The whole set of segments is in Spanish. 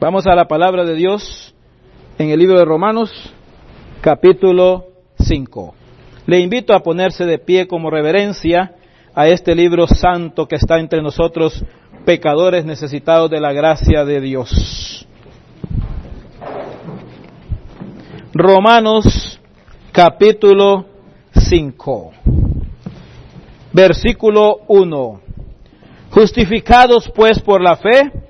Vamos a la palabra de Dios en el libro de Romanos, capítulo 5. Le invito a ponerse de pie como reverencia a este libro santo que está entre nosotros, pecadores necesitados de la gracia de Dios. Romanos capítulo 5, versículo 1. Justificados pues por la fe,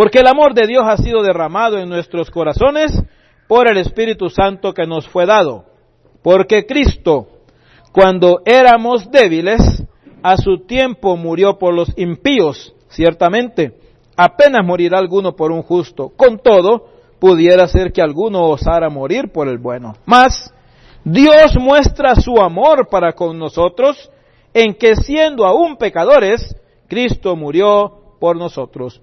porque el amor de Dios ha sido derramado en nuestros corazones por el Espíritu Santo que nos fue dado. Porque Cristo, cuando éramos débiles, a su tiempo murió por los impíos, ciertamente. Apenas morirá alguno por un justo. Con todo, pudiera ser que alguno osara morir por el bueno. Mas, Dios muestra su amor para con nosotros en que siendo aún pecadores, Cristo murió por nosotros.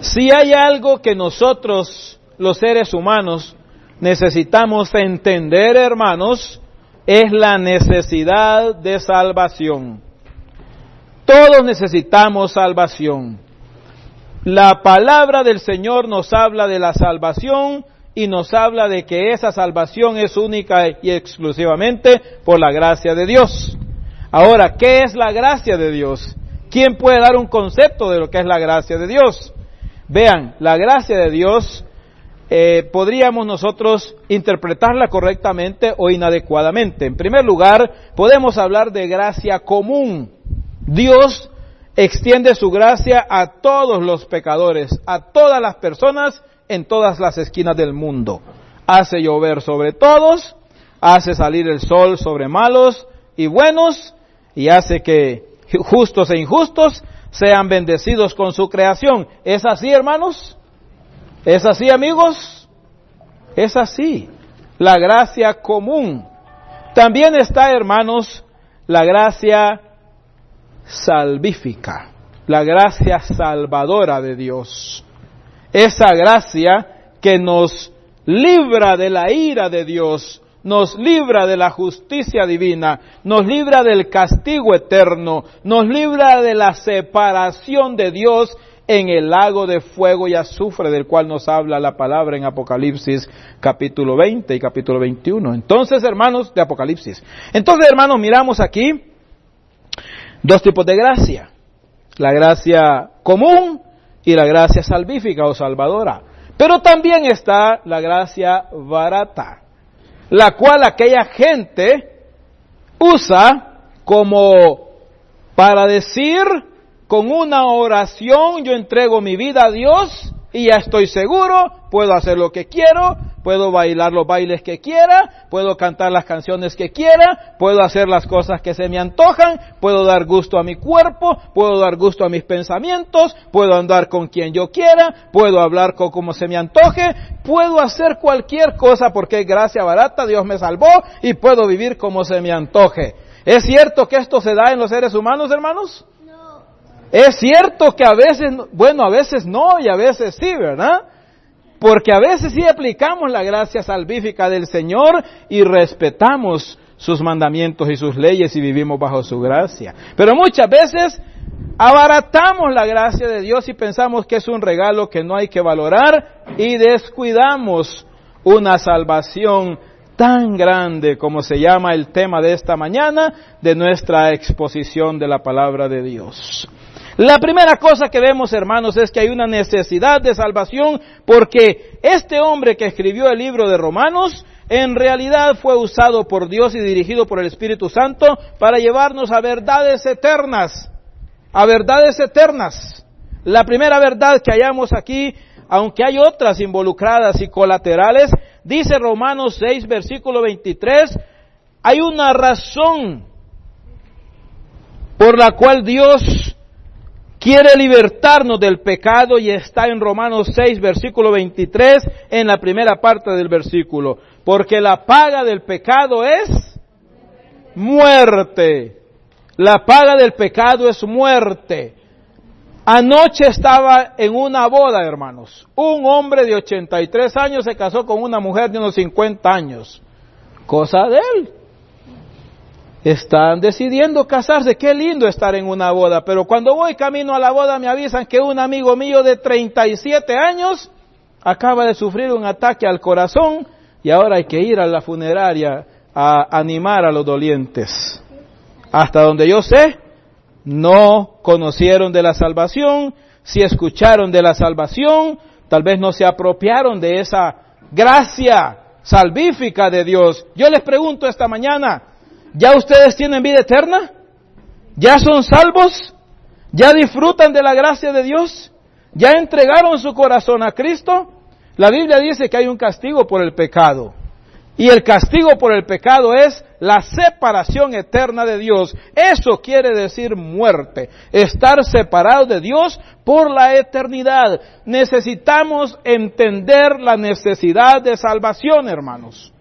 Si hay algo que nosotros, los seres humanos, necesitamos entender, hermanos, es la necesidad de salvación. Todos necesitamos salvación. La palabra del Señor nos habla de la salvación y nos habla de que esa salvación es única y exclusivamente por la gracia de Dios. Ahora, ¿qué es la gracia de Dios? ¿Quién puede dar un concepto de lo que es la gracia de Dios? Vean, la gracia de Dios eh, podríamos nosotros interpretarla correctamente o inadecuadamente. En primer lugar, podemos hablar de gracia común. Dios extiende su gracia a todos los pecadores, a todas las personas en todas las esquinas del mundo. Hace llover sobre todos, hace salir el sol sobre malos y buenos, y hace que justos e injustos sean bendecidos con su creación. ¿Es así, hermanos? ¿Es así, amigos? Es así. La gracia común. También está, hermanos, la gracia salvífica, la gracia salvadora de Dios. Esa gracia que nos libra de la ira de Dios, nos libra de la justicia divina, nos libra del castigo eterno, nos libra de la separación de Dios en el lago de fuego y azufre del cual nos habla la palabra en Apocalipsis capítulo 20 y capítulo 21. Entonces, hermanos, de Apocalipsis. Entonces, hermanos, miramos aquí dos tipos de gracia. La gracia común y la gracia salvífica o salvadora. Pero también está la gracia barata la cual aquella gente usa como para decir con una oración yo entrego mi vida a Dios y ya estoy seguro, puedo hacer lo que quiero, puedo bailar los bailes que quiera, puedo cantar las canciones que quiera, puedo hacer las cosas que se me antojan, puedo dar gusto a mi cuerpo, puedo dar gusto a mis pensamientos, puedo andar con quien yo quiera, puedo hablar con como se me antoje, puedo hacer cualquier cosa porque gracia barata Dios me salvó y puedo vivir como se me antoje. ¿Es cierto que esto se da en los seres humanos, hermanos? Es cierto que a veces, bueno, a veces no y a veces sí, ¿verdad? Porque a veces sí aplicamos la gracia salvífica del Señor y respetamos sus mandamientos y sus leyes y vivimos bajo su gracia. Pero muchas veces abaratamos la gracia de Dios y pensamos que es un regalo que no hay que valorar y descuidamos una salvación tan grande como se llama el tema de esta mañana de nuestra exposición de la palabra de Dios. La primera cosa que vemos, hermanos, es que hay una necesidad de salvación porque este hombre que escribió el libro de Romanos en realidad fue usado por Dios y dirigido por el Espíritu Santo para llevarnos a verdades eternas, a verdades eternas. La primera verdad que hallamos aquí, aunque hay otras involucradas y colaterales, dice Romanos 6, versículo 23, hay una razón por la cual Dios quiere libertarnos del pecado y está en Romanos 6, versículo 23, en la primera parte del versículo. Porque la paga del pecado es muerte. La paga del pecado es muerte. Anoche estaba en una boda, hermanos. Un hombre de 83 años se casó con una mujer de unos 50 años. Cosa de él. Están decidiendo casarse. Qué lindo estar en una boda. Pero cuando voy camino a la boda me avisan que un amigo mío de 37 años acaba de sufrir un ataque al corazón y ahora hay que ir a la funeraria a animar a los dolientes. Hasta donde yo sé, no conocieron de la salvación, si escucharon de la salvación, tal vez no se apropiaron de esa gracia salvífica de Dios. Yo les pregunto esta mañana, ¿ya ustedes tienen vida eterna? ¿Ya son salvos? ¿Ya disfrutan de la gracia de Dios? ¿Ya entregaron su corazón a Cristo? La Biblia dice que hay un castigo por el pecado. Y el castigo por el pecado es la separación eterna de Dios. Eso quiere decir muerte. Estar separado de Dios por la eternidad. Necesitamos entender la necesidad de salvación, hermanos.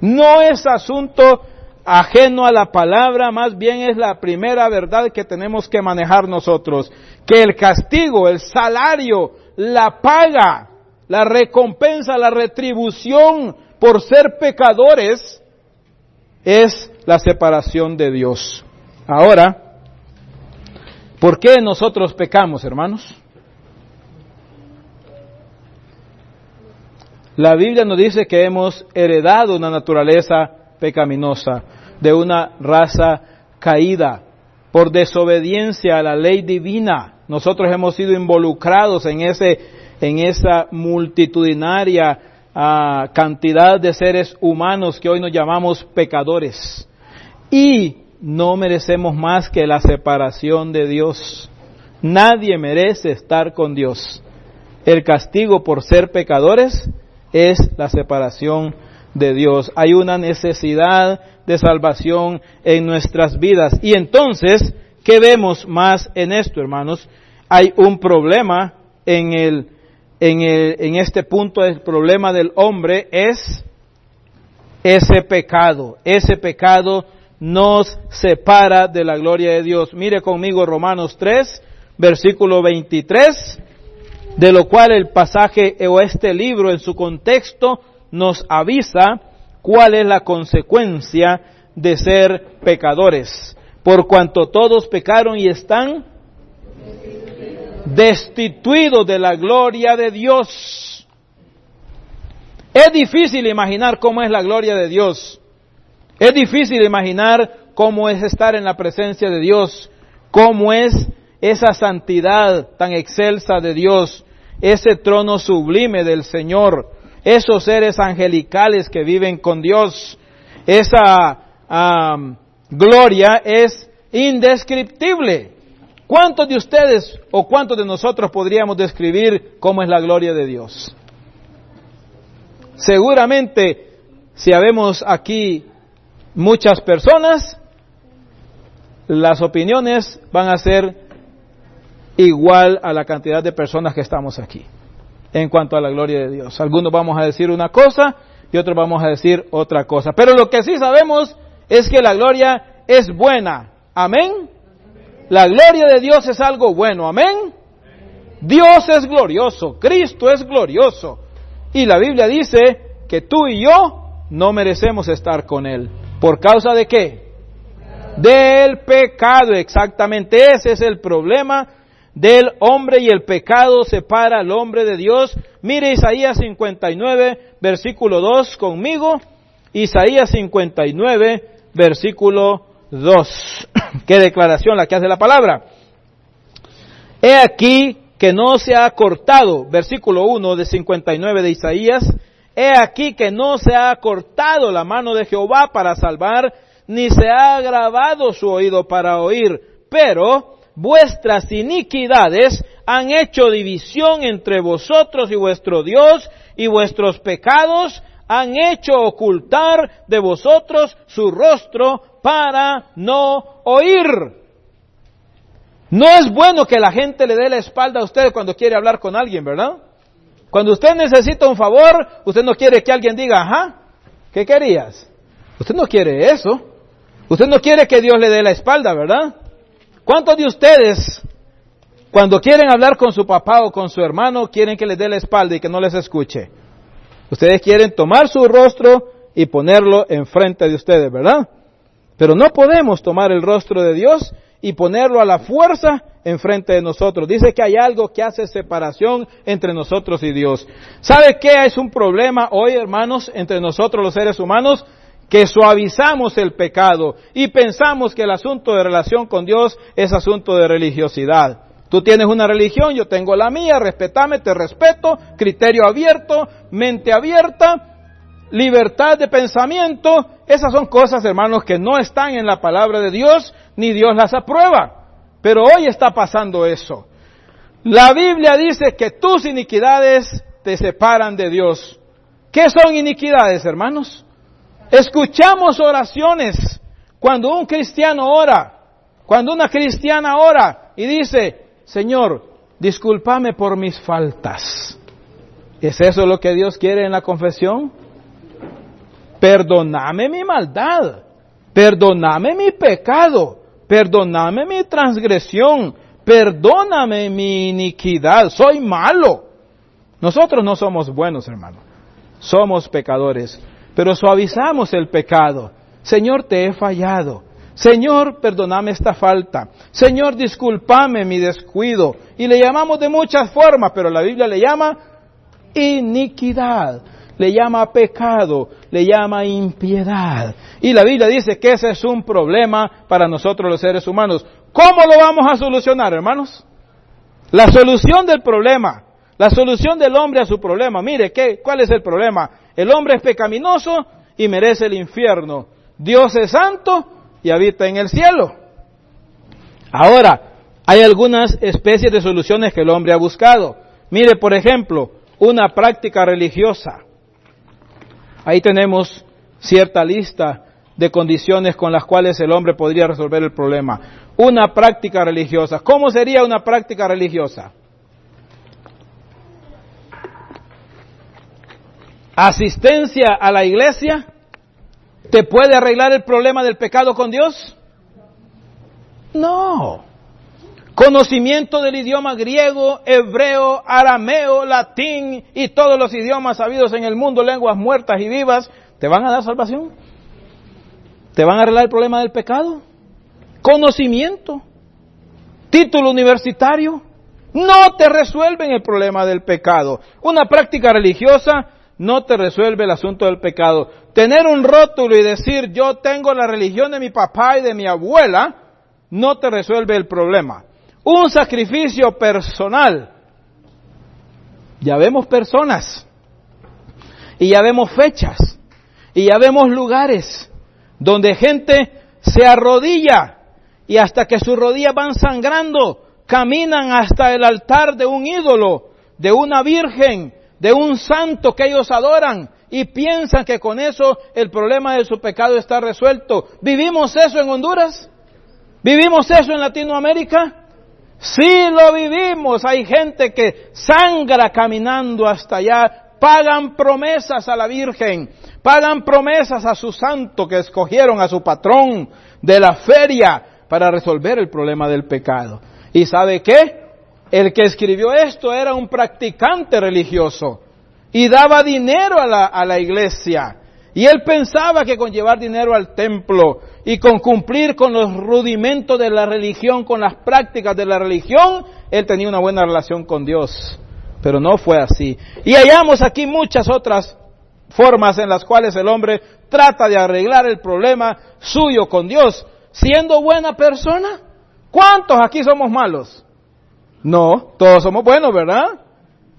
No es asunto ajeno a la palabra, más bien es la primera verdad que tenemos que manejar nosotros. Que el castigo, el salario, la paga la recompensa, la retribución por ser pecadores es la separación de Dios. Ahora, ¿por qué nosotros pecamos, hermanos? La Biblia nos dice que hemos heredado una naturaleza pecaminosa, de una raza caída, por desobediencia a la ley divina. Nosotros hemos sido involucrados en ese en esa multitudinaria ah, cantidad de seres humanos que hoy nos llamamos pecadores. Y no merecemos más que la separación de Dios. Nadie merece estar con Dios. El castigo por ser pecadores es la separación de Dios. Hay una necesidad de salvación en nuestras vidas. Y entonces, ¿qué vemos más en esto, hermanos? Hay un problema en el en, este punto el problema del hombre es ese pecado. Ese pecado nos separa de la gloria de Dios. Mire conmigo Romanos 3, versículo 23, de lo cual el pasaje o este libro en su contexto nos avisa cuál es la consecuencia de ser pecadores. Por cuanto todos pecaron y están destituido de la gloria de Dios. Es difícil imaginar cómo es la gloria de Dios. Es difícil imaginar cómo es estar en la presencia de Dios, cómo es esa santidad tan excelsa de Dios, ese trono sublime del Señor, esos seres angelicales que viven con Dios. Esa gloria es indescriptible. ¿Cuántos de ustedes o cuántos de nosotros podríamos describir cómo es la gloria de Dios? Seguramente, si habemos aquí muchas personas, las opiniones van a ser igual a la cantidad de personas que estamos aquí en cuanto a la gloria de Dios. Algunos vamos a decir una cosa y otros vamos a decir otra cosa. Pero lo que sí sabemos es que la gloria es buena. Amén. La gloria de Dios es algo bueno, amén. Dios es glorioso, Cristo es glorioso. Y la Biblia dice que tú y yo no merecemos estar con Él. ¿Por causa de qué? Del pecado, exactamente. Ese es el problema del hombre y el pecado separa al hombre de Dios. Mire Isaías 59, versículo 2 conmigo. Isaías 59, versículo 2. Qué declaración la que hace la palabra. He aquí que no se ha cortado, versículo 1 de 59 de Isaías, he aquí que no se ha cortado la mano de Jehová para salvar, ni se ha agravado su oído para oír, pero vuestras iniquidades han hecho división entre vosotros y vuestro Dios, y vuestros pecados han hecho ocultar de vosotros su rostro para no oír. No es bueno que la gente le dé la espalda a usted cuando quiere hablar con alguien, ¿verdad? Cuando usted necesita un favor, usted no quiere que alguien diga, ajá, ¿qué querías? Usted no quiere eso. Usted no quiere que Dios le dé la espalda, ¿verdad? ¿Cuántos de ustedes, cuando quieren hablar con su papá o con su hermano, quieren que les dé la espalda y que no les escuche? Ustedes quieren tomar su rostro y ponerlo enfrente de ustedes, ¿verdad? Pero no podemos tomar el rostro de Dios y ponerlo a la fuerza enfrente de nosotros. Dice que hay algo que hace separación entre nosotros y Dios. ¿Sabe qué es un problema hoy, hermanos, entre nosotros los seres humanos? Que suavizamos el pecado y pensamos que el asunto de relación con Dios es asunto de religiosidad. Tú tienes una religión, yo tengo la mía, respetame, te respeto, criterio abierto, mente abierta, libertad de pensamiento, esas son cosas, hermanos, que no están en la palabra de Dios, ni Dios las aprueba. Pero hoy está pasando eso. La Biblia dice que tus iniquidades te separan de Dios. ¿Qué son iniquidades, hermanos? Escuchamos oraciones cuando un cristiano ora, cuando una cristiana ora y dice, Señor, discúlpame por mis faltas. ¿Es eso lo que Dios quiere en la confesión? Perdóname mi maldad, perdóname mi pecado, perdóname mi transgresión, perdóname mi iniquidad, soy malo. Nosotros no somos buenos, hermano, somos pecadores, pero suavizamos el pecado. Señor, te he fallado. Señor, perdóname esta falta. Señor, discúlpame mi descuido. Y le llamamos de muchas formas, pero la Biblia le llama iniquidad le llama pecado, le llama impiedad. Y la Biblia dice que ese es un problema para nosotros los seres humanos. ¿Cómo lo vamos a solucionar, hermanos? La solución del problema, la solución del hombre a su problema. Mire, ¿qué, ¿cuál es el problema? El hombre es pecaminoso y merece el infierno. Dios es santo y habita en el cielo. Ahora, hay algunas especies de soluciones que el hombre ha buscado. Mire, por ejemplo, una práctica religiosa. Ahí tenemos cierta lista de condiciones con las cuales el hombre podría resolver el problema. Una práctica religiosa. ¿Cómo sería una práctica religiosa? ¿Asistencia a la iglesia te puede arreglar el problema del pecado con Dios? No conocimiento del idioma griego, hebreo, arameo, latín y todos los idiomas habidos en el mundo, lenguas muertas y vivas, ¿te van a dar salvación? ¿Te van a arreglar el problema del pecado? Conocimiento, título universitario, no te resuelven el problema del pecado. Una práctica religiosa no te resuelve el asunto del pecado. Tener un rótulo y decir yo tengo la religión de mi papá y de mi abuela, no te resuelve el problema un sacrificio personal. Ya vemos personas y ya vemos fechas y ya vemos lugares donde gente se arrodilla y hasta que sus rodillas van sangrando, caminan hasta el altar de un ídolo, de una virgen, de un santo que ellos adoran y piensan que con eso el problema de su pecado está resuelto. ¿Vivimos eso en Honduras? ¿Vivimos eso en Latinoamérica? Sí lo vivimos. Hay gente que sangra caminando hasta allá. Pagan promesas a la Virgen. Pagan promesas a su santo que escogieron a su patrón de la feria para resolver el problema del pecado. ¿Y sabe qué? El que escribió esto era un practicante religioso y daba dinero a la, a la iglesia. Y él pensaba que con llevar dinero al templo y con cumplir con los rudimentos de la religión, con las prácticas de la religión, él tenía una buena relación con Dios. Pero no fue así. Y hallamos aquí muchas otras formas en las cuales el hombre trata de arreglar el problema suyo con Dios, siendo buena persona. ¿Cuántos aquí somos malos? No, todos somos buenos, ¿verdad?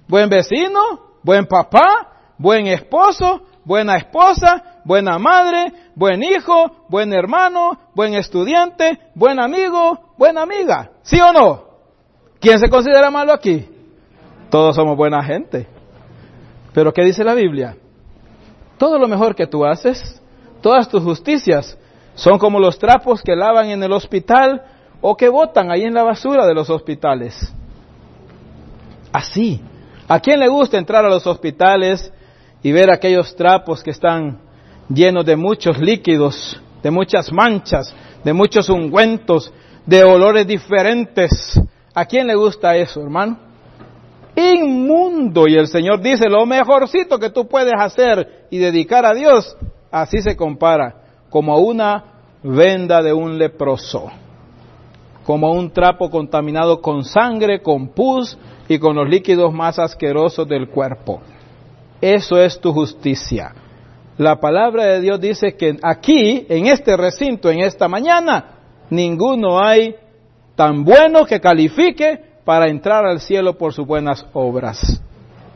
Buen vecino, buen papá, buen esposo, buena esposa, buena madre, buen hijo, buen hermano, buen estudiante, buen amigo, buena amiga. ¿Sí o no? ¿Quién se considera malo aquí? Todos somos buena gente. Pero ¿qué dice la Biblia? Todo lo mejor que tú haces, todas tus justicias, son como los trapos que lavan en el hospital o que botan ahí en la basura de los hospitales. Así. ¿A quién le gusta entrar a los hospitales y ver aquellos trapos que están llenos de muchos líquidos, de muchas manchas, de muchos ungüentos, de olores diferentes? ¿A quién le gusta eso, hermano? Inmundo. Y el Señor dice, lo mejorcito que tú puedes hacer y dedicar a Dios, así se compara, como a una venda de un leproso, como un trapo contaminado con sangre, con pus y con los líquidos más asquerosos del cuerpo. Eso es tu justicia. La palabra de Dios dice que aquí, en este recinto, en esta mañana, ninguno hay tan bueno que califique para entrar al cielo por sus buenas obras.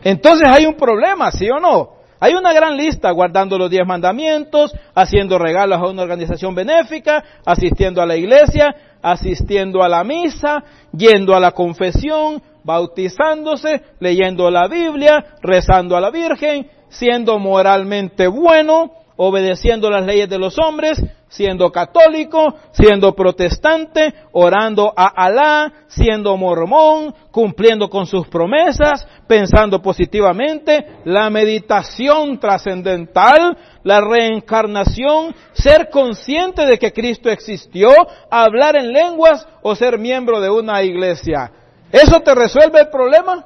Entonces hay un problema, ¿sí o no? Hay una gran lista guardando los diez mandamientos, haciendo regalos a una organización benéfica, asistiendo a la iglesia, asistiendo a la misa, yendo a la confesión, bautizándose, leyendo la Biblia, rezando a la Virgen, siendo moralmente bueno, obedeciendo las leyes de los hombres, siendo católico, siendo protestante, orando a Alá, siendo mormón, cumpliendo con sus promesas, pensando positivamente, la meditación trascendental, la reencarnación, ser consciente de que Cristo existió, hablar en lenguas o ser miembro de una iglesia. ¿Eso te resuelve el problema?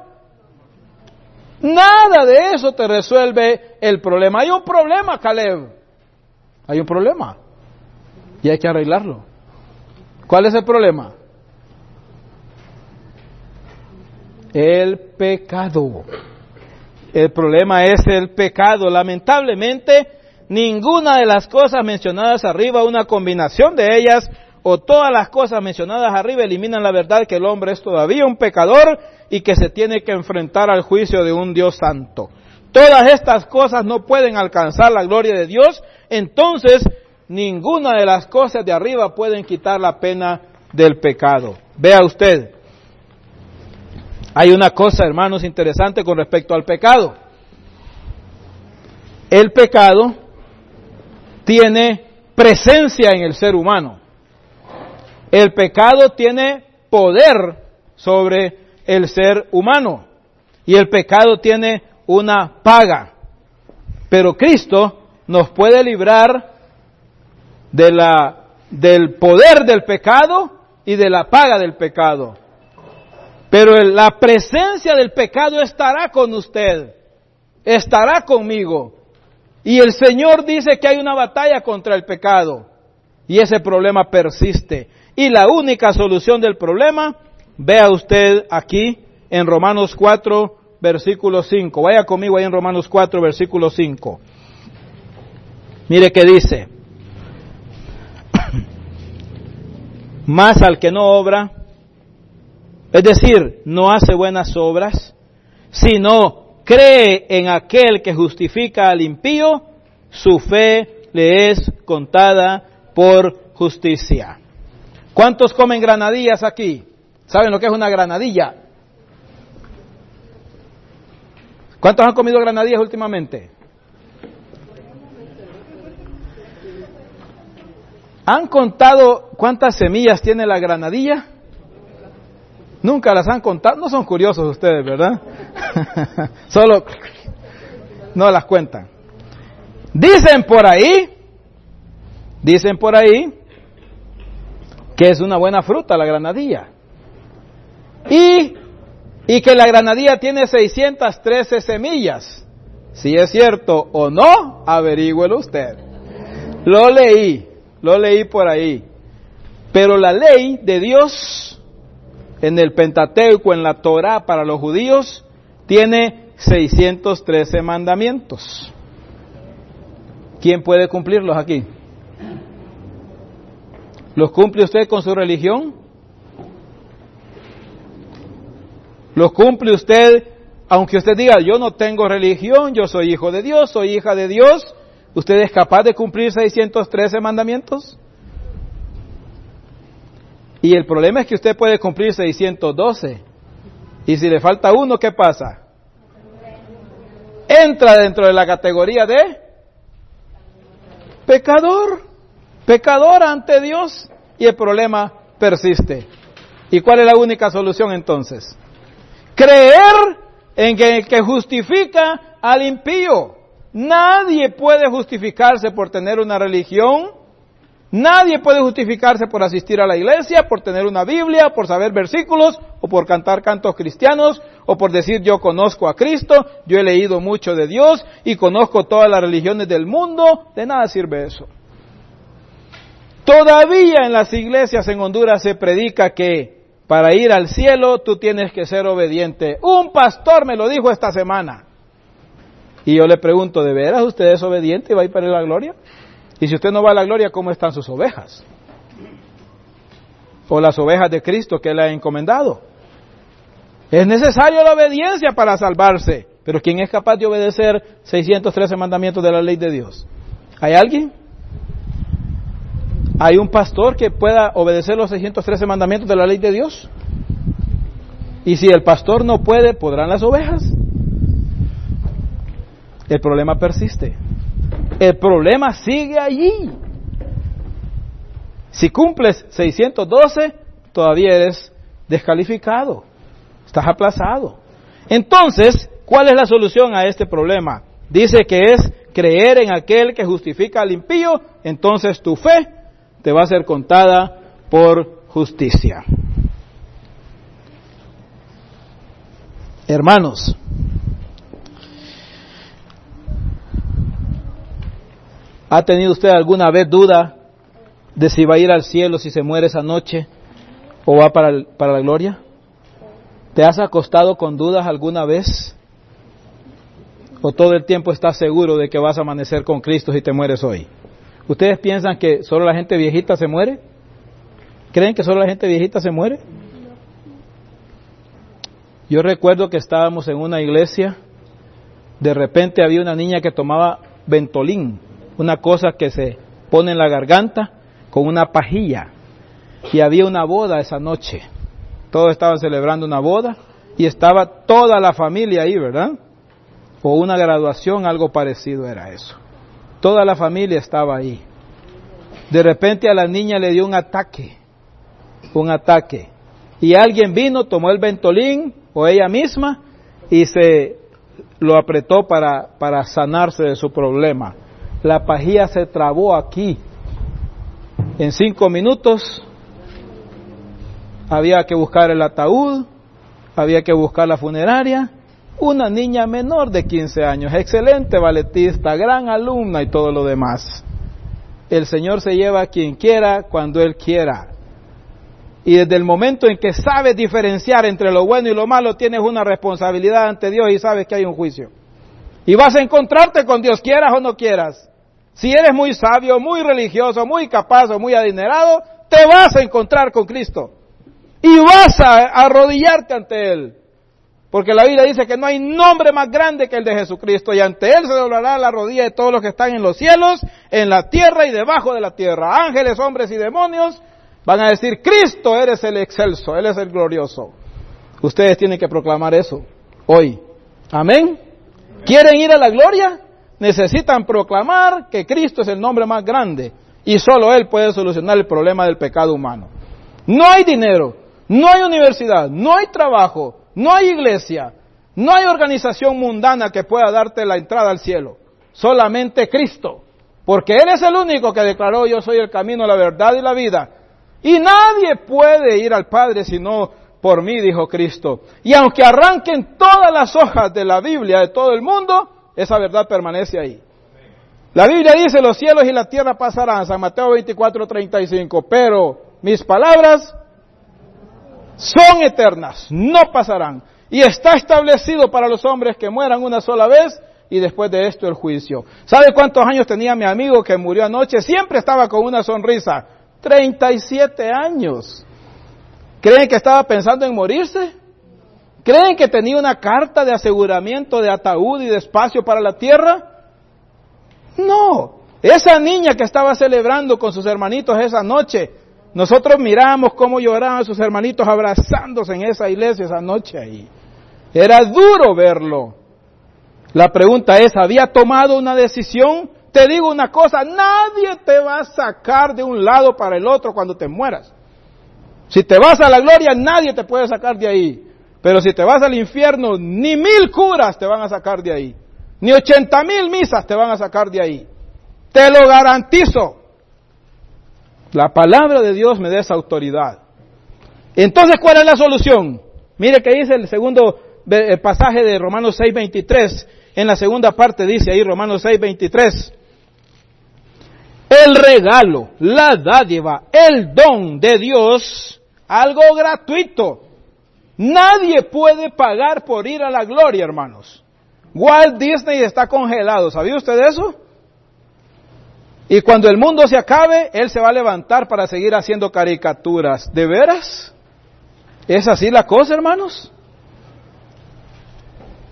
Nada de eso te resuelve el problema. Hay un problema, Caleb. Hay un problema. Y hay que arreglarlo. ¿Cuál es el problema? El pecado. El problema es el pecado. Lamentablemente, ninguna de las cosas mencionadas arriba, una combinación de ellas, o todas las cosas mencionadas arriba eliminan la verdad que el hombre es todavía un pecador y que se tiene que enfrentar al juicio de un Dios santo. Todas estas cosas no pueden alcanzar la gloria de Dios, entonces ninguna de las cosas de arriba pueden quitar la pena del pecado. Vea usted, hay una cosa, hermanos, interesante con respecto al pecado. El pecado tiene presencia en el ser humano. El pecado tiene poder sobre el ser humano. Y el pecado tiene una paga. Pero Cristo nos puede librar de la, del poder del pecado y de la paga del pecado. Pero la presencia del pecado estará con usted, estará conmigo. Y el Señor dice que hay una batalla contra el pecado. Y ese problema persiste. Y la única solución del problema, vea usted aquí en Romanos 4, versículo 5. Vaya conmigo ahí en Romanos 4, versículo 5. Mire que dice, más al que no obra, es decir, no hace buenas obras, sino cree en aquel que justifica al impío, su fe le es contada por justicia. ¿Cuántos comen granadillas aquí? ¿Saben lo que es una granadilla? ¿Cuántos han comido granadillas últimamente? ¿Han contado cuántas semillas tiene la granadilla? Nunca las han contado. No son curiosos ustedes, ¿verdad? Solo no las cuentan. Dicen por ahí, dicen por ahí, que es una buena fruta la granadilla. Y, y que la granadilla tiene 613 semillas. Si es cierto o no, averígüelo usted. Lo leí, lo leí por ahí. Pero la ley de Dios en el Pentateuco, en la Torah para los judíos, tiene 613 mandamientos. ¿Quién puede cumplirlos aquí? ¿Los cumple usted con su religión? Los cumple usted, aunque usted diga, yo no tengo religión, yo soy hijo de Dios, soy hija de Dios. ¿Usted es capaz de cumplir 613 mandamientos? Y el problema es que usted puede cumplir 612. Y si le falta uno, ¿qué pasa? Entra dentro de la categoría de pecador. Pecador ante Dios. Y el problema persiste. ¿Y cuál es la única solución entonces? Creer en que que justifica al impío. Nadie puede justificarse por tener una religión Nadie puede justificarse por asistir a la iglesia, por tener una Biblia, por saber versículos, o por cantar cantos cristianos, o por decir yo conozco a Cristo, yo he leído mucho de Dios y conozco todas las religiones del mundo. De nada sirve eso. Todavía en las iglesias en Honduras se predica que para ir al cielo tú tienes que ser obediente. Un pastor me lo dijo esta semana. Y yo le pregunto, ¿de veras usted es obediente y va a ir para la gloria? Y si usted no va a la gloria, ¿cómo están sus ovejas? O las ovejas de Cristo que Él ha encomendado. Es necesaria la obediencia para salvarse. Pero ¿quién es capaz de obedecer 613 mandamientos de la ley de Dios? ¿Hay alguien? ¿Hay un pastor que pueda obedecer los 613 mandamientos de la ley de Dios? Y si el pastor no puede, ¿podrán las ovejas? El problema persiste. El problema sigue allí. Si cumples 612, todavía eres descalificado. Estás aplazado. Entonces, ¿cuál es la solución a este problema? Dice que es creer en aquel que justifica al impío, entonces tu fe te va a ser contada por justicia. Hermanos, ¿Ha tenido usted alguna vez duda de si va a ir al cielo si se muere esa noche o va para, para la gloria? ¿Te has acostado con dudas alguna vez? ¿O todo el tiempo estás seguro de que vas a amanecer con Cristo si te mueres hoy? ¿Ustedes piensan que solo la gente viejita se muere? ¿Creen que solo la gente viejita se muere? Yo recuerdo que estábamos en una iglesia, de repente había una niña que tomaba ventolín una cosa que se pone en la garganta con una pajilla. Y había una boda esa noche. Todos estaban celebrando una boda y estaba toda la familia ahí, ¿verdad? O una graduación, algo parecido era eso. Toda la familia estaba ahí. De repente a la niña le dio un ataque, un ataque. Y alguien vino, tomó el ventolín o ella misma y se lo apretó para, para sanarse de su problema la pajilla se trabó aquí. En cinco minutos había que buscar el ataúd, había que buscar la funeraria. Una niña menor de 15 años, excelente balletista, gran alumna y todo lo demás. El Señor se lleva a quien quiera cuando Él quiera. Y desde el momento en que sabes diferenciar entre lo bueno y lo malo, tienes una responsabilidad ante Dios y sabes que hay un juicio. Y vas a encontrarte con Dios, quieras o no quieras. Si eres muy sabio, muy religioso, muy capaz o muy adinerado, te vas a encontrar con Cristo. Y vas a arrodillarte ante Él. Porque la Biblia dice que no hay nombre más grande que el de Jesucristo y ante Él se doblará la rodilla de todos los que están en los cielos, en la tierra y debajo de la tierra. Ángeles, hombres y demonios van a decir, Cristo eres el excelso, Él es el glorioso. Ustedes tienen que proclamar eso hoy. Amén. ¿Quieren ir a la gloria? Necesitan proclamar que Cristo es el nombre más grande y solo Él puede solucionar el problema del pecado humano. No hay dinero, no hay universidad, no hay trabajo, no hay iglesia, no hay organización mundana que pueda darte la entrada al cielo. Solamente Cristo. Porque Él es el único que declaró yo soy el camino, la verdad y la vida. Y nadie puede ir al Padre sino por mí, dijo Cristo. Y aunque arranquen todas las hojas de la Biblia de todo el mundo, esa verdad permanece ahí. La Biblia dice, los cielos y la tierra pasarán, San Mateo 24, 35, pero mis palabras son eternas, no pasarán. Y está establecido para los hombres que mueran una sola vez y después de esto el juicio. ¿Sabe cuántos años tenía mi amigo que murió anoche? Siempre estaba con una sonrisa. 37 años. ¿Creen que estaba pensando en morirse? ¿Creen que tenía una carta de aseguramiento de ataúd y de espacio para la tierra? No. Esa niña que estaba celebrando con sus hermanitos esa noche, nosotros miramos cómo lloraban sus hermanitos abrazándose en esa iglesia esa noche ahí. Era duro verlo. La pregunta es, ¿había tomado una decisión? Te digo una cosa, nadie te va a sacar de un lado para el otro cuando te mueras. Si te vas a la gloria, nadie te puede sacar de ahí. Pero si te vas al infierno, ni mil curas te van a sacar de ahí. Ni ochenta mil misas te van a sacar de ahí. Te lo garantizo. La palabra de Dios me da esa autoridad. Entonces, ¿cuál es la solución? Mire que dice el segundo pasaje de Romanos 6:23. En la segunda parte dice ahí Romanos 6:23. El regalo, la dádiva, el don de Dios, algo gratuito. Nadie puede pagar por ir a la gloria, hermanos. Walt Disney está congelado, ¿sabía usted eso? Y cuando el mundo se acabe, él se va a levantar para seguir haciendo caricaturas. ¿De veras? ¿Es así la cosa, hermanos?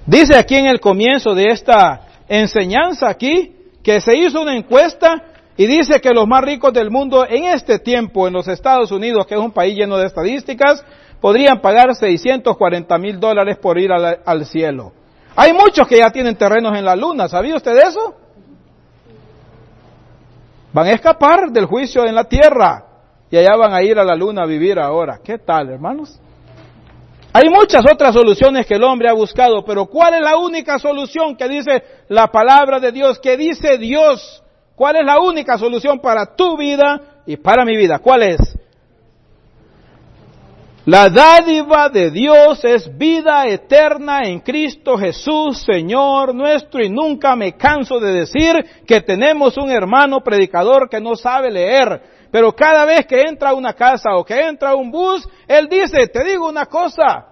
Dice aquí en el comienzo de esta enseñanza aquí que se hizo una encuesta y dice que los más ricos del mundo en este tiempo en los Estados Unidos, que es un país lleno de estadísticas, podrían pagar 640 mil dólares por ir al, al cielo. Hay muchos que ya tienen terrenos en la luna, ¿sabía usted eso? Van a escapar del juicio en la tierra y allá van a ir a la luna a vivir ahora. ¿Qué tal, hermanos? Hay muchas otras soluciones que el hombre ha buscado, pero ¿cuál es la única solución que dice la palabra de Dios, que dice Dios? ¿Cuál es la única solución para tu vida y para mi vida? ¿Cuál es? La dádiva de Dios es vida eterna en Cristo Jesús, Señor nuestro, y nunca me canso de decir que tenemos un hermano predicador que no sabe leer, pero cada vez que entra a una casa o que entra a un bus, él dice, te digo una cosa.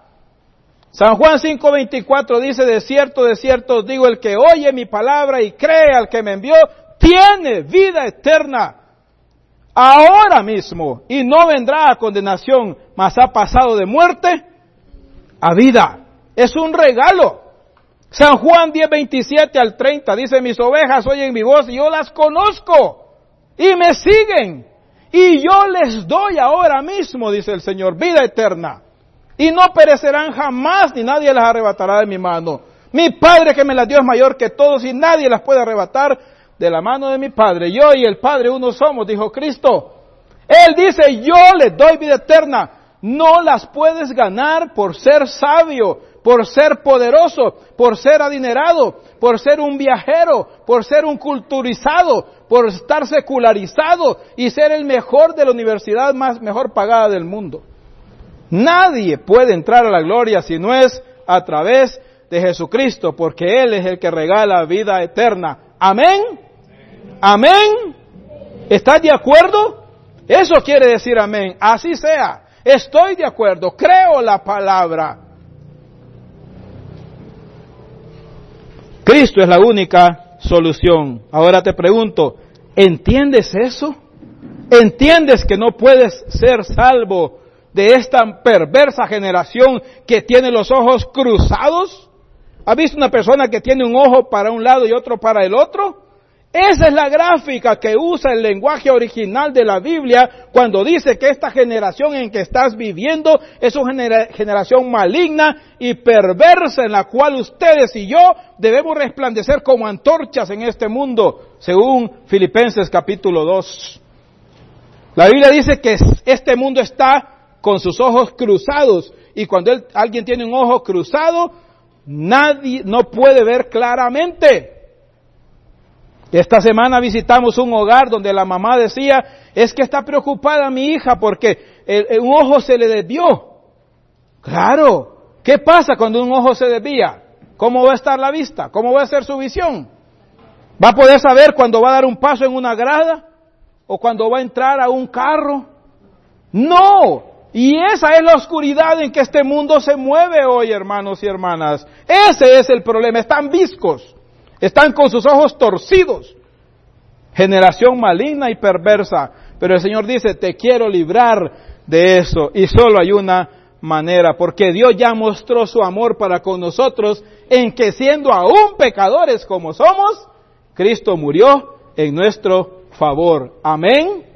San Juan 5:24 dice, de cierto, de cierto os digo, el que oye mi palabra y cree al que me envió, tiene vida eterna ahora mismo y no vendrá a condenación, mas ha pasado de muerte a vida. Es un regalo. San Juan 10, 27 al 30 dice, mis ovejas oyen mi voz y yo las conozco y me siguen. Y yo les doy ahora mismo, dice el Señor, vida eterna. Y no perecerán jamás ni nadie las arrebatará de mi mano. Mi Padre que me las dio es mayor que todos y nadie las puede arrebatar de la mano de mi Padre. Yo y el Padre uno somos, dijo Cristo. Él dice, yo les doy vida eterna. No las puedes ganar por ser sabio, por ser poderoso, por ser adinerado, por ser un viajero, por ser un culturizado, por estar secularizado y ser el mejor de la universidad más mejor pagada del mundo. Nadie puede entrar a la gloria si no es a través de Jesucristo, porque Él es el que regala vida eterna. Amén. Amén. ¿Estás de acuerdo? Eso quiere decir amén. Así sea. Estoy de acuerdo. Creo la palabra. Cristo es la única solución. Ahora te pregunto, ¿entiendes eso? ¿Entiendes que no puedes ser salvo de esta perversa generación que tiene los ojos cruzados? ¿Has visto una persona que tiene un ojo para un lado y otro para el otro? Esa es la gráfica que usa el lenguaje original de la Biblia cuando dice que esta generación en que estás viviendo es una generación maligna y perversa en la cual ustedes y yo debemos resplandecer como antorchas en este mundo, según Filipenses capítulo 2. La Biblia dice que este mundo está con sus ojos cruzados y cuando alguien tiene un ojo cruzado, nadie no puede ver claramente. Esta semana visitamos un hogar donde la mamá decía, es que está preocupada mi hija porque un ojo se le desvió. Claro, ¿qué pasa cuando un ojo se desvía? ¿Cómo va a estar la vista? ¿Cómo va a ser su visión? ¿Va a poder saber cuando va a dar un paso en una grada? ¿O cuando va a entrar a un carro? No, y esa es la oscuridad en que este mundo se mueve hoy, hermanos y hermanas. Ese es el problema. Están viscos. Están con sus ojos torcidos. Generación maligna y perversa. Pero el Señor dice, te quiero librar de eso. Y solo hay una manera, porque Dios ya mostró su amor para con nosotros en que siendo aún pecadores como somos, Cristo murió en nuestro favor. Amén.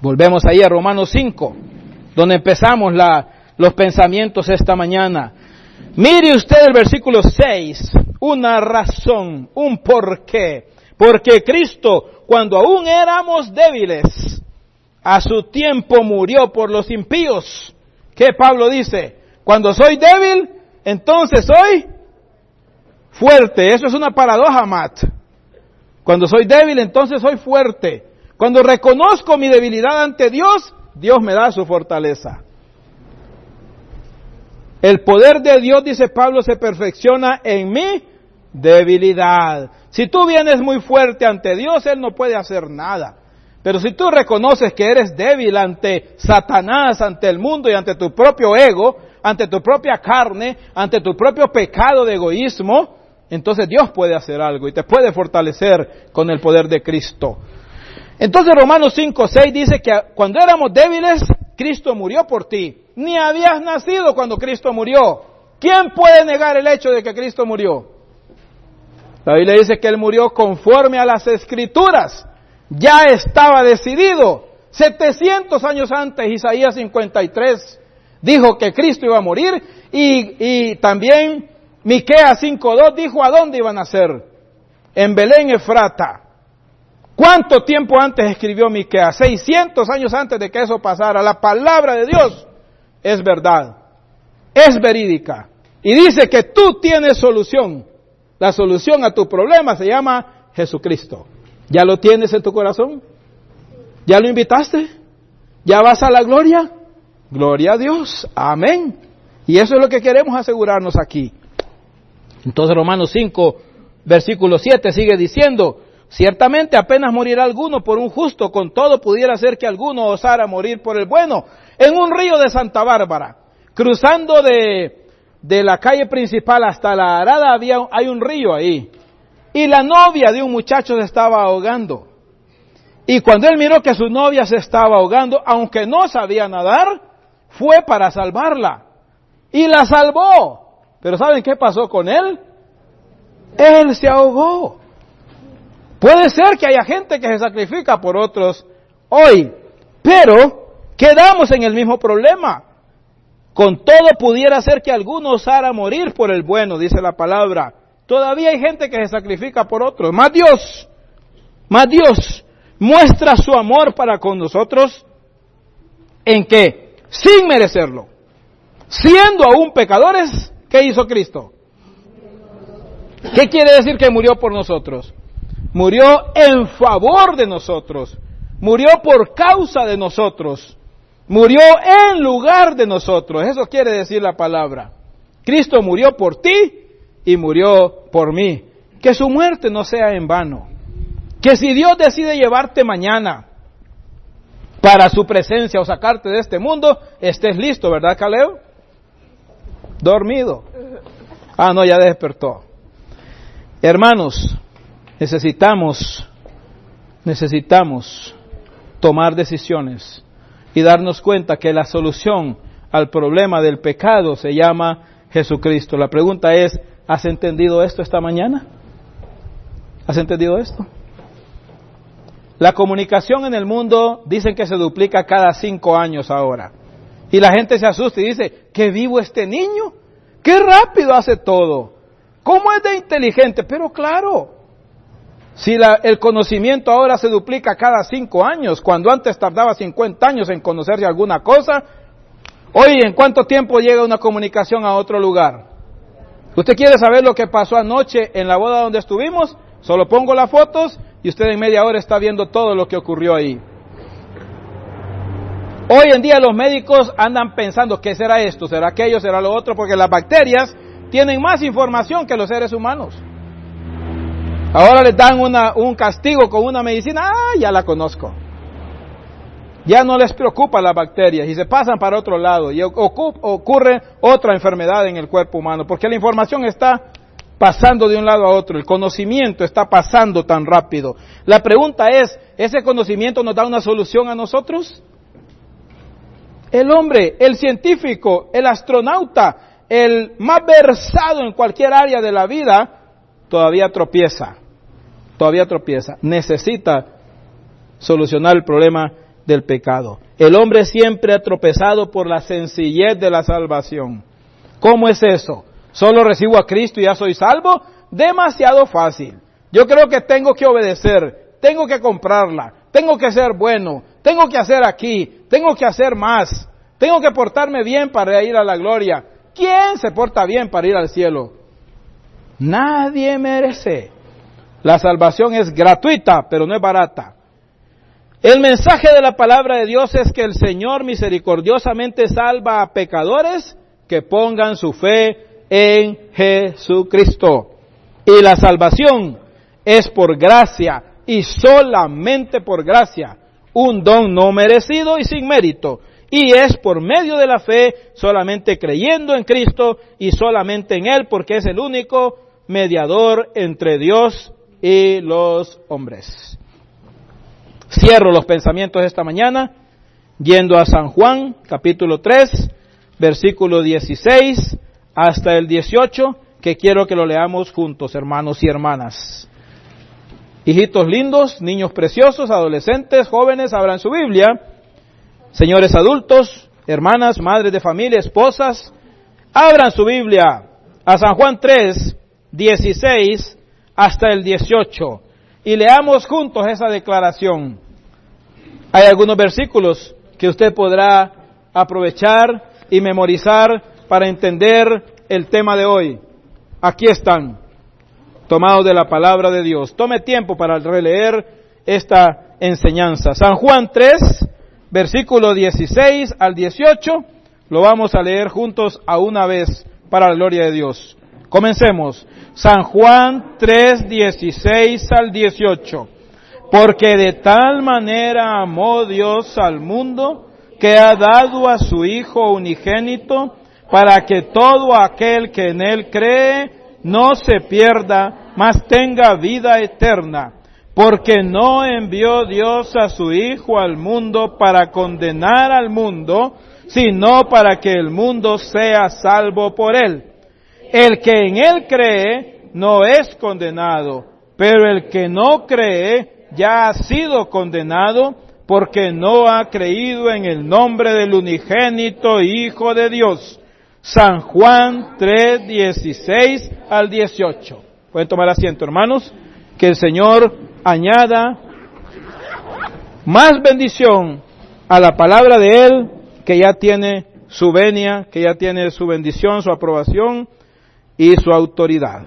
Volvemos ahí a Romanos 5, donde empezamos la, los pensamientos esta mañana. Mire usted el versículo 6, una razón, un porqué. Porque Cristo, cuando aún éramos débiles, a su tiempo murió por los impíos. ¿Qué Pablo dice? Cuando soy débil, entonces soy fuerte. Eso es una paradoja, Matt. Cuando soy débil, entonces soy fuerte. Cuando reconozco mi debilidad ante Dios, Dios me da su fortaleza. El poder de Dios, dice Pablo, se perfecciona en mi debilidad. Si tú vienes muy fuerte ante Dios, Él no puede hacer nada. Pero si tú reconoces que eres débil ante Satanás, ante el mundo y ante tu propio ego, ante tu propia carne, ante tu propio pecado de egoísmo, entonces Dios puede hacer algo y te puede fortalecer con el poder de Cristo. Entonces Romanos 5, 6 dice que cuando éramos débiles, Cristo murió por ti. Ni habías nacido cuando Cristo murió. ¿Quién puede negar el hecho de que Cristo murió? La Biblia dice que Él murió conforme a las escrituras. Ya estaba decidido. 700 años antes, Isaías 53 dijo que Cristo iba a morir y, y también Miqueas 5.2 dijo a dónde iban a ser. En Belén Efrata. ¿Cuánto tiempo antes escribió Miqueas? 600 años antes de que eso pasara. La palabra de Dios es verdad. Es verídica. Y dice que tú tienes solución. La solución a tu problema se llama Jesucristo. ¿Ya lo tienes en tu corazón? ¿Ya lo invitaste? ¿Ya vas a la gloria? Gloria a Dios. Amén. Y eso es lo que queremos asegurarnos aquí. Entonces Romanos 5, versículo 7 sigue diciendo, Ciertamente apenas morirá alguno por un justo, con todo pudiera ser que alguno osara morir por el bueno. En un río de Santa Bárbara, cruzando de, de la calle principal hasta la arada, había, hay un río ahí. Y la novia de un muchacho se estaba ahogando. Y cuando él miró que su novia se estaba ahogando, aunque no sabía nadar, fue para salvarla. Y la salvó. Pero ¿saben qué pasó con él? Él se ahogó. Puede ser que haya gente que se sacrifica por otros hoy, pero quedamos en el mismo problema. Con todo pudiera ser que alguno osara morir por el bueno, dice la palabra. Todavía hay gente que se sacrifica por otros. Más Dios, más Dios muestra su amor para con nosotros en que, sin merecerlo, siendo aún pecadores, ¿qué hizo Cristo? ¿Qué quiere decir que murió por nosotros? Murió en favor de nosotros, murió por causa de nosotros, murió en lugar de nosotros. Eso quiere decir la palabra. Cristo murió por ti y murió por mí. Que su muerte no sea en vano. Que si Dios decide llevarte mañana para su presencia o sacarte de este mundo, estés listo, ¿verdad, Caleo? Dormido. Ah, no, ya despertó. Hermanos, Necesitamos, necesitamos tomar decisiones y darnos cuenta que la solución al problema del pecado se llama Jesucristo. La pregunta es, ¿has entendido esto esta mañana? ¿Has entendido esto? La comunicación en el mundo dicen que se duplica cada cinco años ahora. Y la gente se asusta y dice, ¿qué vivo este niño? ¡Qué rápido hace todo! ¿Cómo es de inteligente? Pero claro, si el conocimiento ahora se duplica cada cinco años, cuando antes tardaba 50 años en conocerse alguna cosa, hoy en cuánto tiempo llega una comunicación a otro lugar. ¿Usted quiere saber lo que pasó anoche en la boda donde estuvimos? Solo pongo las fotos y usted en media hora está viendo todo lo que ocurrió ahí. Hoy en día los médicos andan pensando, ¿qué será esto? ¿Será aquello? ¿Será lo otro? Porque las bacterias tienen más información que los seres humanos. Ahora les dan una, un castigo con una medicina, ah, ya la conozco. Ya no les preocupa las bacterias y se pasan para otro lado y ocurre otra enfermedad en el cuerpo humano, porque la información está pasando de un lado a otro, el conocimiento está pasando tan rápido. La pregunta es, ¿ese conocimiento nos da una solución a nosotros? El hombre, el científico, el astronauta, el más versado en cualquier área de la vida, todavía tropieza, todavía tropieza. Necesita solucionar el problema del pecado. El hombre siempre ha tropezado por la sencillez de la salvación. ¿Cómo es eso? ¿Solo recibo a Cristo y ya soy salvo? Demasiado fácil. Yo creo que tengo que obedecer, tengo que comprarla, tengo que ser bueno, tengo que hacer aquí, tengo que hacer más, tengo que portarme bien para ir a la gloria. ¿Quién se porta bien para ir al cielo? Nadie merece. La salvación es gratuita, pero no es barata. El mensaje de la palabra de Dios es que el Señor misericordiosamente salva a pecadores que pongan su fe en Jesucristo. Y la salvación es por gracia y solamente por gracia, un don no merecido y sin mérito. Y es por medio de la fe, solamente creyendo en Cristo y solamente en Él, porque es el único mediador entre Dios y los hombres. Cierro los pensamientos esta mañana yendo a San Juan, capítulo 3, versículo 16 hasta el 18, que quiero que lo leamos juntos, hermanos y hermanas. Hijitos lindos, niños preciosos, adolescentes, jóvenes, abran su Biblia. Señores adultos, hermanas, madres de familia, esposas, abran su Biblia a San Juan 3, 16 hasta el 18 y leamos juntos esa declaración. Hay algunos versículos que usted podrá aprovechar y memorizar para entender el tema de hoy. Aquí están, tomados de la palabra de Dios. Tome tiempo para releer esta enseñanza. San Juan 3, versículo 16 al 18, lo vamos a leer juntos a una vez para la gloria de Dios. Comencemos. San Juan 3, 16 al 18. Porque de tal manera amó Dios al mundo que ha dado a su Hijo unigénito para que todo aquel que en Él cree no se pierda, mas tenga vida eterna. Porque no envió Dios a su Hijo al mundo para condenar al mundo, sino para que el mundo sea salvo por Él. El que en Él cree no es condenado, pero el que no cree ya ha sido condenado porque no ha creído en el nombre del unigénito Hijo de Dios. San Juan 3, 16 al 18. Pueden tomar asiento, hermanos. Que el Señor añada más bendición a la palabra de Él, que ya tiene su venia, que ya tiene su bendición, su aprobación y su autoridad.